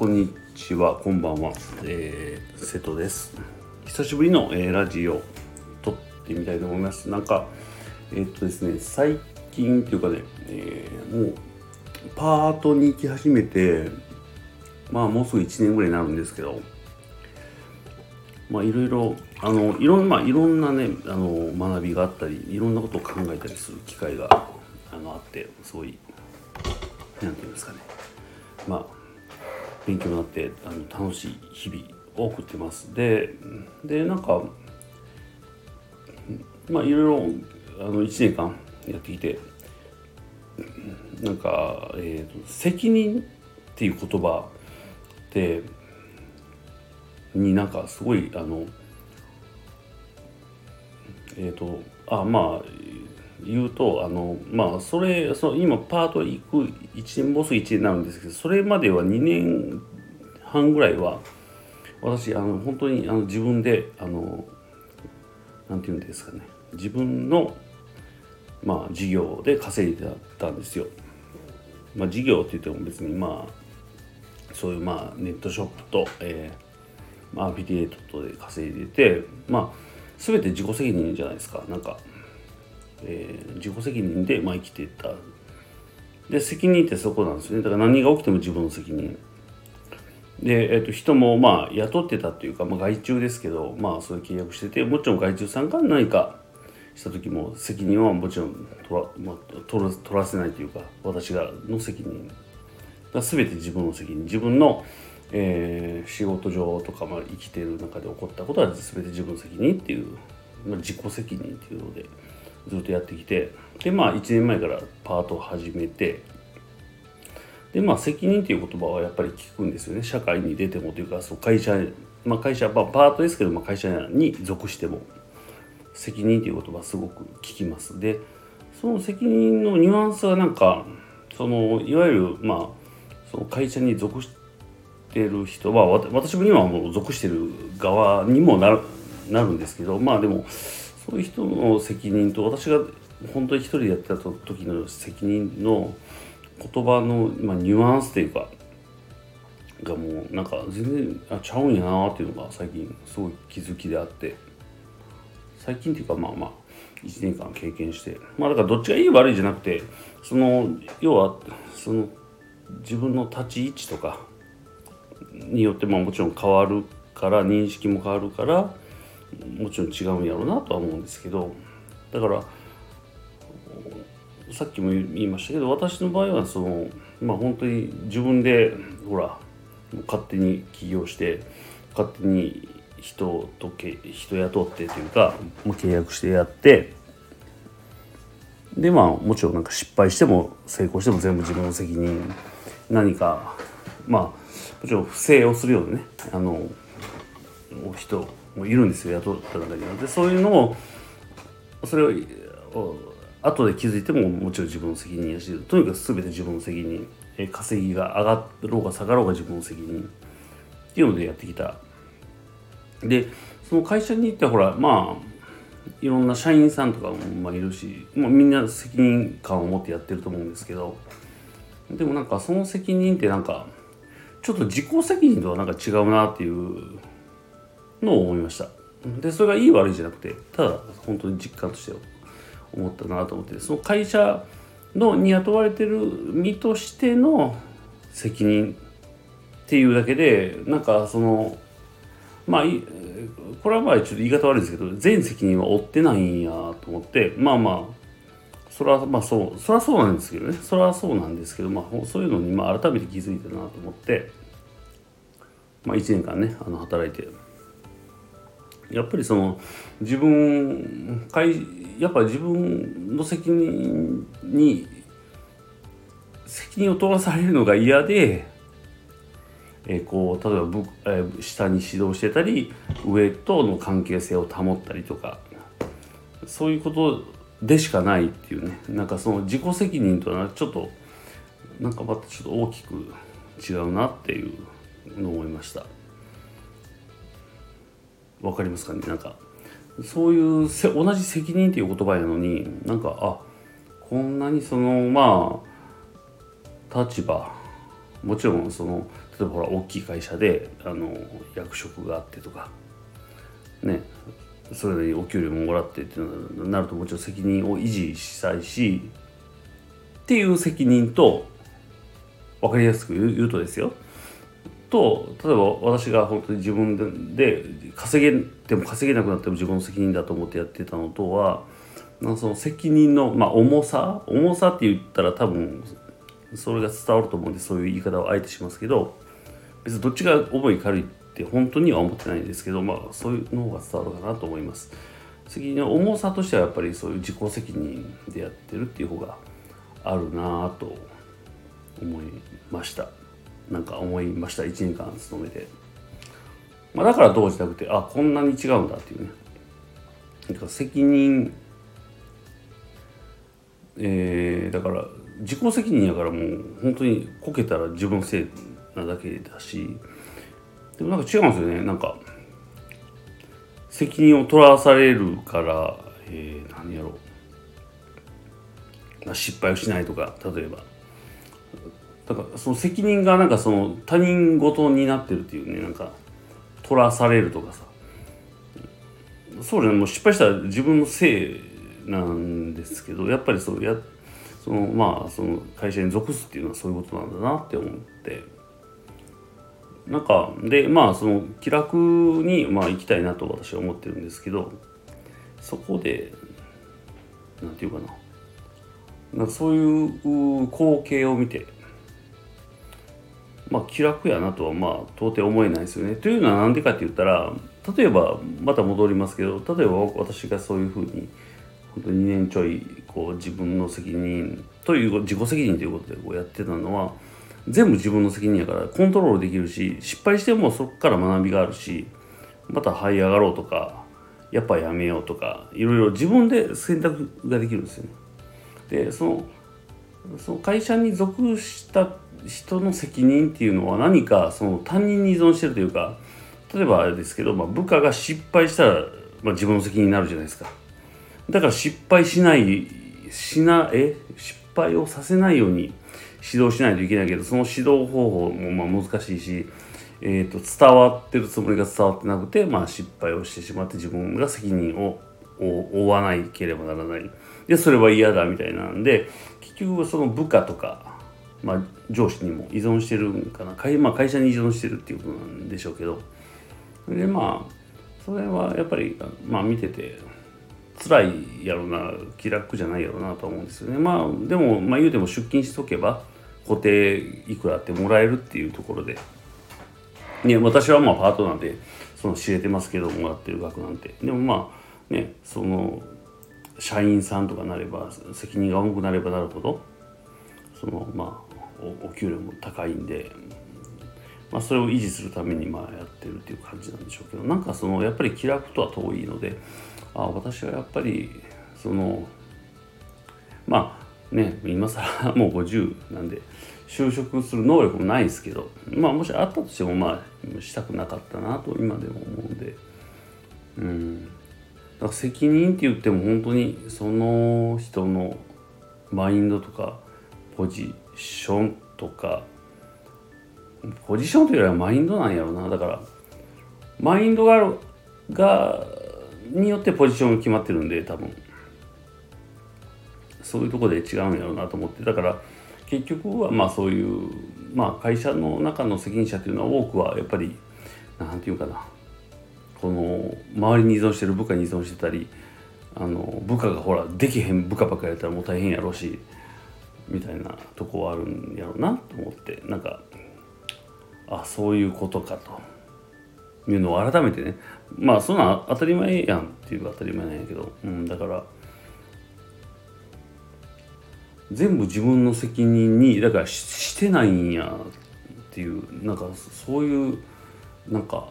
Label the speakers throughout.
Speaker 1: こんにちは、こんばんは、えー、瀬戸です。久しぶりの、えーラジオ撮ってみたいと思います。なんか、えーっとですね、最近っていうかね、えーもうパートに行き始めて、まあもうすぐ1年ぐらいになるんですけど、まあいろいろ、あの、いろんな、まあいろんなね、あの、学びがあったり、いろんなことを考えたりする機会が、あの、あって、すごい、なんていうんですかね。まあ、勉強になってあの楽しい日々を送ってます。ででなんかまあいろいろあの1年間やってきてなんか、えーと責任っていう言葉ってになんかすごいあのえっ、とあまあ言うとあのまあそれその今パート行く1年もうすぐ1年になるんですけどそれまでは2年半ぐらいは私あの本当にあの自分であのなんていうんですかね自分のまあ事業で稼いでたんですよ。まあ事業って言っても別にまあそういうまあネットショップと、えーまあ、アフィリエイトとで稼いでてまあ全て自己責任じゃないですかなんかえー自己責任で、まあ、生きていった。で責任ってそこなんですね。だから何が起きても自分の責任。で、えー、と人もまあ雇ってたっていうか、まあ、外注ですけどまあそういう契約しててもちろん外注さんが何かした時も責任はもちろん取ら,、まあ、取ら取らせないというか私がの責任。が全て自分の責任。自分の、えー仕事上とか、まあ、生きてる中で起こったことは全て自分の責任っていう、まあ、自己責任っていうので。ずっとやってきてでまあ1年前からパートを始めてでまあ責任っていう言葉はやっぱり聞くんですよね。社会に出てもというかそう会社まあ会社、まあ、パートですけど、まあ、会社に属しても責任っていう言葉すごく聞きます。でその責任のニュアンスはなんかそのいわゆるまあその会社に属してる人は私も今はもう属してる側にもなるなるんですけどまあでもそういう人の責任と私が本当に一人でやってた時の責任の言葉の、まあ、ニュアンスというかがもうなんか全然あちゃうんやなっていうのが最近すごい気づきであって最近っていうかまあまあ1年間経験してまあだからどっちがいい悪いじゃなくてその要はその自分の立ち位置とかによってまあもちろん変わるから認識も変わるからもちろん違うんやろうなとは思うんですけどだからさっきも言いましたけど私の場合はそのまあ本当に自分でほら勝手に起業して勝手に人とけ人雇ってというかもう契約してやってでまあもちろんなんか失敗しても成功しても全部自分の責任何かまあもちろん不正をするようなねあの人もいるんですよ雇った中には。でそういうのをそれを後で気づいてももちろん自分の責任やしとにかく全て自分の責任え稼ぎが上がろうが下がろうが自分の責任っていうのでやってきたでその会社に行ってほらまあいろんな社員さんとかもいるし、まあ、みんな責任感を持ってやってると思うんですけどでもなんかその責任ってなんかちょっと自己責任とはなんか違うなっていうのを思いました。でそれがいい悪いじゃなくてただ本当に実感として思ったなと思ってその会社のに雇われてる身としての責任っていうだけでなんかそのまあこれはまあちょっと言い方悪いですけど全責任は負ってないんやと思ってまあまあそれはまあそうそれはそうなんですけどね。それはそうなんですけどまあそういうのにまあ改めて気づいたなと思ってまあ1年間ねあの働いてやっぱりその自分やっぱ自分の責任に責任を取らされるのが嫌で、えーこう例えば部、えー下に指導してたり上との関係性を保ったりとかそういうことでしかないっていうねなんかその自己責任とはちょっとなんかまたちょっと大きく違うなっていうのを思いました。わかりますかね？なんかそういうせ同じ責任っていう言葉やのになんかあこんなにそのまあ立場もちろんその例えばほら大きい会社であの役職があってとかねそれでお給料ももらってってなるともちろん責任を維持したいしっていう責任と分かりやすく言うとですよ。と例えば私が本当に自分で稼げても稼げなくなっても自分の責任だと思ってやってたのとはその責任の、まあ、重さ重さって言ったら多分それが伝わると思うんでそういう言い方をあえてしますけど別にどっちが重い軽いって本当には思ってないんですけどまあそういうの方が伝わるかなと思います。責任の重さとしてはやっぱりそういう自己責任でやってるっていう方があるなぁと思いました。なんか思いました。1年間勤めて、まあ、だから動じなくてあこんなに違うんだっていうね。なんか責任えー、だから自己責任やからもう本当にこけたら自分のせいなだけだし。でもなんか違うんですよね。なんか責任を取らされるから、えー、何やろう。失敗をしないとか例えば。だからその責任がなんかその他人事になってるっていうねなんか取らされるとかさ。そうじゃもう失敗したら自分のせいなんですけどやっぱりそうやそのまあその会社に属すっていうのはそういうことなんだなって思って。なんかでまあその気楽にまあ行きたいなと私は思ってるんですけどそこで何て言うかな。なんかそういう光景を見てまあ気楽やなとはまあ到底思えないですよね。というのは何でかって言ったら例えばまた戻りますけど例えば私がそういうふうに本当2年ちょいこう自分の責任という自己責任ということでこうやってたのは全部自分の責任やからコントロールできるし失敗してもそこから学びがあるしまた這い上がろうとかやっぱやめようとかいろいろ自分で選択ができるんですよね。でそのその会社に属した人の責任っていうのは何かその他人に依存してるというか例えばあれですけど、まあ、部下が失敗したら、まあ、自分の責任になるじゃないですか。だから失敗しないしなえ？失敗をさせないように指導しないといけないけどその指導方法もまあ難しいし、えー、と伝わってるつもりが伝わってなくて、まあ、失敗をしてしまって自分が責任を負わなければならないでそれは嫌だみたいなんで結局その部下とか、まあ、上司にも依存してるんかな。会,、まあ、会社に依存してるっていうことなんでしょうけど。でまあそれはやっぱり、まあ、見てて辛いやろな気楽じゃないやろなと思うんですよね。まあでもまあ言うても出勤しとけば固定いくらってもらえるっていうところで。ね私はまあパートナーでその知れてますけどもらってる額なんて。でもまあねその社員さんとかなれば責任が重くなればなるほどそのまあお給料も高いんでまあ、それを維持するためにまあやってるっていう感じなんでしょうけどなんかそのやっぱり気楽とは遠いのであ私はやっぱりそのまあね今更もう50なんで就職する能力もないですけどまあもしあったとしてもまあしたくなかったなと今でも思うんでうん。だから責任って言っても本当にその人のマインドとかポジションとかポジションというよりはマインドなんやろな。だからマインドががによってポジションが決まってるんで多分。そういうとこで違うんやろうなと思って。だから結局はまあそういうまあ会社の中の責任者っていうのは多くはやっぱり何て言うかな。この周りに依存してる部下に依存してたりあの部下がほらできへん部下ばっかやったらもう大変やろうしみたいなとこはあるんやろうなと思ってなんかあそういうことかと。いうのを改めてねまあそんな当たり前やんっていう当たり前なんやけど、うん、だから全部自分の責任にだからしてないんやっていうなんかそういうなんか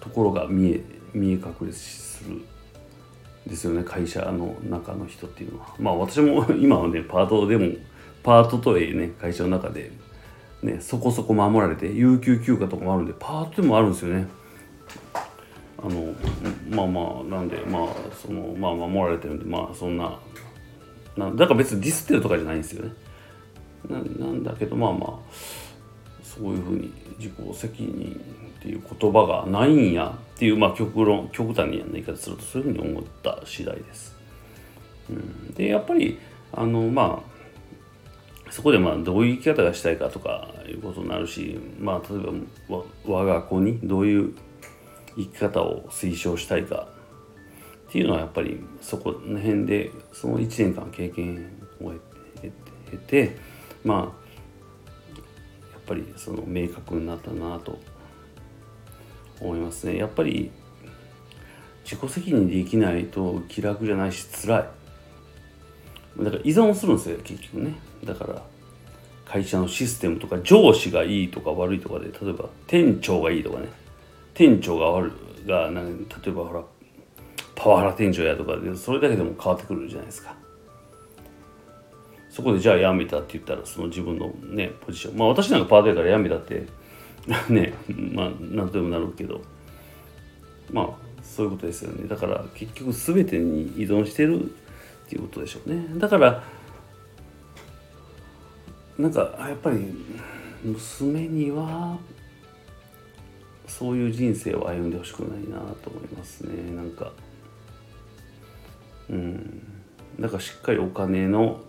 Speaker 1: ところが見え見え隠れするですよね会社の中の人っていうのは。まあ私も 今はねパートでもパートとはいえね会社の中でねそこそこ守られて有給休暇とかもあるんでパートでもあるんですよね。あのまあまあなんでまあそのまあ守られてるんでまあそんななだから別にディスってるとかじゃないんですよね。ななんだけどまあまあそういうふうに自己責任っていう言葉がないんやっていうまあ極論極端に言い方するとそういうふうに思った次第です。うん、でやっぱりあのまあそこでまあどういう生き方がしたいかとかいうことになるしまあ例えば我が子にどういう生き方を推奨したいかっていうのはやっぱりそこの辺でその1年間経験を経てまあぱりその明確になったなと思いますね。やっぱり自己責任できないと気楽じゃないし辛い。だから依存するんですよ結局ね。だから会社のシステムとか上司がいいとか悪いとかで例えば店長がいいとかね。店長が悪いが例えばほらパワハラ店長やとかでそれだけでも変わってくるじゃないですか。そこでじゃあ辞めたって言ったらその自分のねポジション。まあ私なんかパートやから辞めたって ねまあ何とでもなるけど。まあそういうことですよね。だから結局全てに依存してるっていうことでしょうね。だからなんかやっぱり娘にはそういう人生を歩んでほしくないなと思いますね。なんかうん。だからしっかりお金の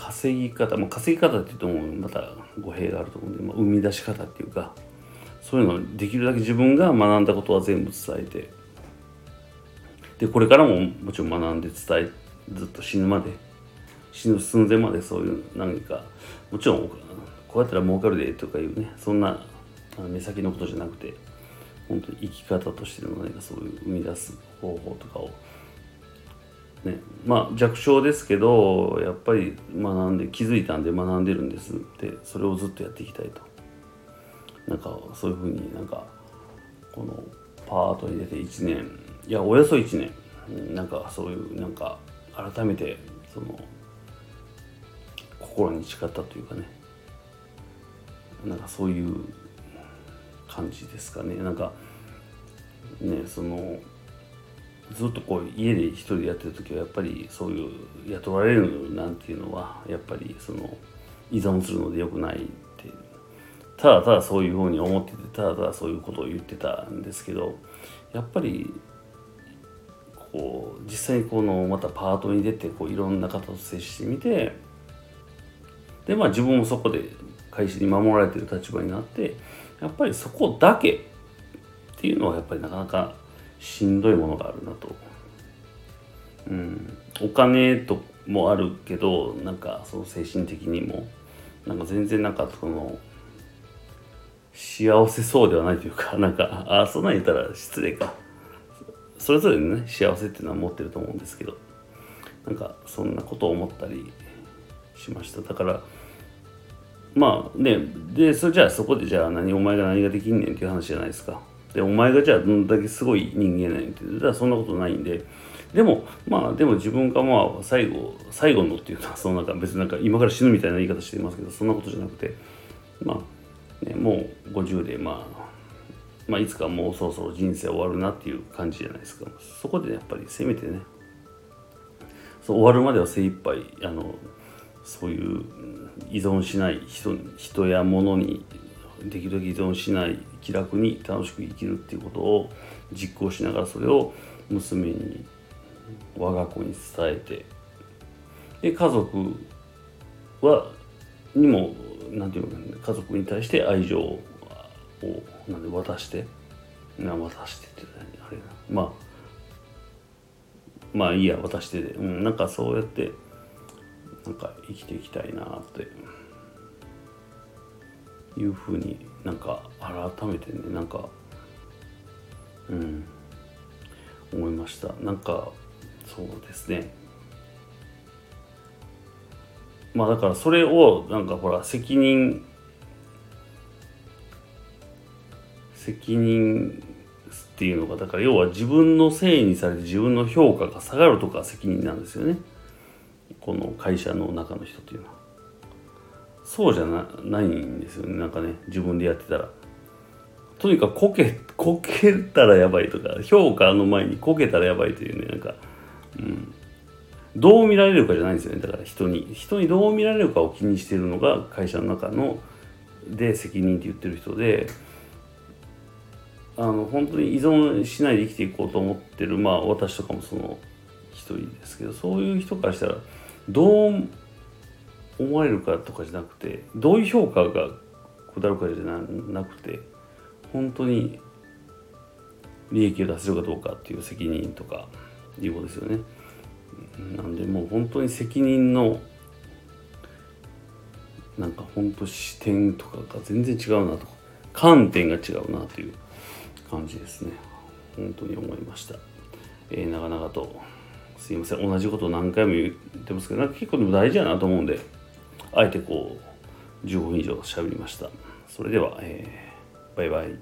Speaker 1: 稼ぎ方、まあ、稼ぎ方って言ってもまた語弊があると思うんで、まあ、生み出し方っていうかそういうのできるだけ自分が学んだことは全部伝えてでこれからももちろん学んで伝えずっと死ぬまで死ぬ寸前までそういう何かもちろんこうやったら儲かるでとかいうねそんな目先のことじゃなくて本当に生き方としての何かそういう生み出す方法とかをね、まあ弱小ですけどやっぱり学んで気づいたんで学んでるんですってそれをずっとやっていきたいと。なんかそういうふうになんかこのパートに出て1年。いやおよそ1年。なんかそういうなんか改めてその心に誓ったというかね。なんかそういう感じですかね。なんかねそのずっとこう家で一人でやってる時はやっぱりそういう雇われるなんていうのはやっぱりその依存するのでよくないってただただそういうふうに思っててただただそういうことを言ってた。んですけどやっぱりこう実際にこのまたパートに出てこういろんな方と接してみてでまあ自分もそこで会社に守られてる立場になってやっぱりそこだけっていうのはやっぱりなかなかしんどいものがあるなと。うん、お金ともあるけどなんかその精神的にもなんか全然なんかその幸せそうではないというか なんかあそんなん言ったら失礼か。それぞれのね幸せっていうのは持ってると思うんですけどなんかそんなことを思ったりしました。だからまあねでそれじゃあそこでじゃあ何お前が何ができんねんっていう話じゃないですか。でお前がじゃあどんだけすごい人間なんてじゃあそんなことないんで。でもまあでも自分がまあ最後最後のっていうのはそのなんか別になんか今から死ぬみたいな言い方してますけどそんなことじゃなくてまあ、ね、もう50でまあまあいつかもうそろそろ人生終わるなっていう感じじゃないですか。そこでやっぱりせめてねそう終わるまでは精一杯あのそういう依存しない人人や物にできるだけ依存しない気楽に楽しく生きるっていうことを実行しながらそれを娘に我が子に伝えてで家族はにも何て言うのか家族に対して愛情をなんで渡してな渡してってあれなまあまあいいや渡してで、うん、なんかそうやってなんか生きていきたいなって。いうふうになんか改めてねなんかうん思いました。なんかそうですね。まあだからそれをなんかほら責任責任っていうのがだから要は自分のせいにされて自分の評価が下がるとか責任なんですよね。この会社の中の人っていうのは。そうじゃなないんですよね。なんかね自分でやってたらとにかくこけこけたらやばいとか評価の前にこけたらやばいというねなんか、うん、どう見られるかじゃないん。ですよねだから人に人にどう見られるかを気にしてるのが会社の中ので責任って言ってる人であの本当に依存しないで生きていこうと思ってるまあ私とかもその一人ですけどそういう人からしたらどう思われるかとかじゃなくてどういう評価が下るかじゃなくて本当に利益を出せるかどうかっていう責任とかいうことですよね。なんでもう本当に責任のなんか本当視点とかが全然違うなとか観点が違うなという感じですね。本当に思いました、えー、長々とすいません。同じことを何回も言ってますけどなんか結構でも大事やなと思うんであえてこう15分以上喋りました。それでは、えー、バイバイ。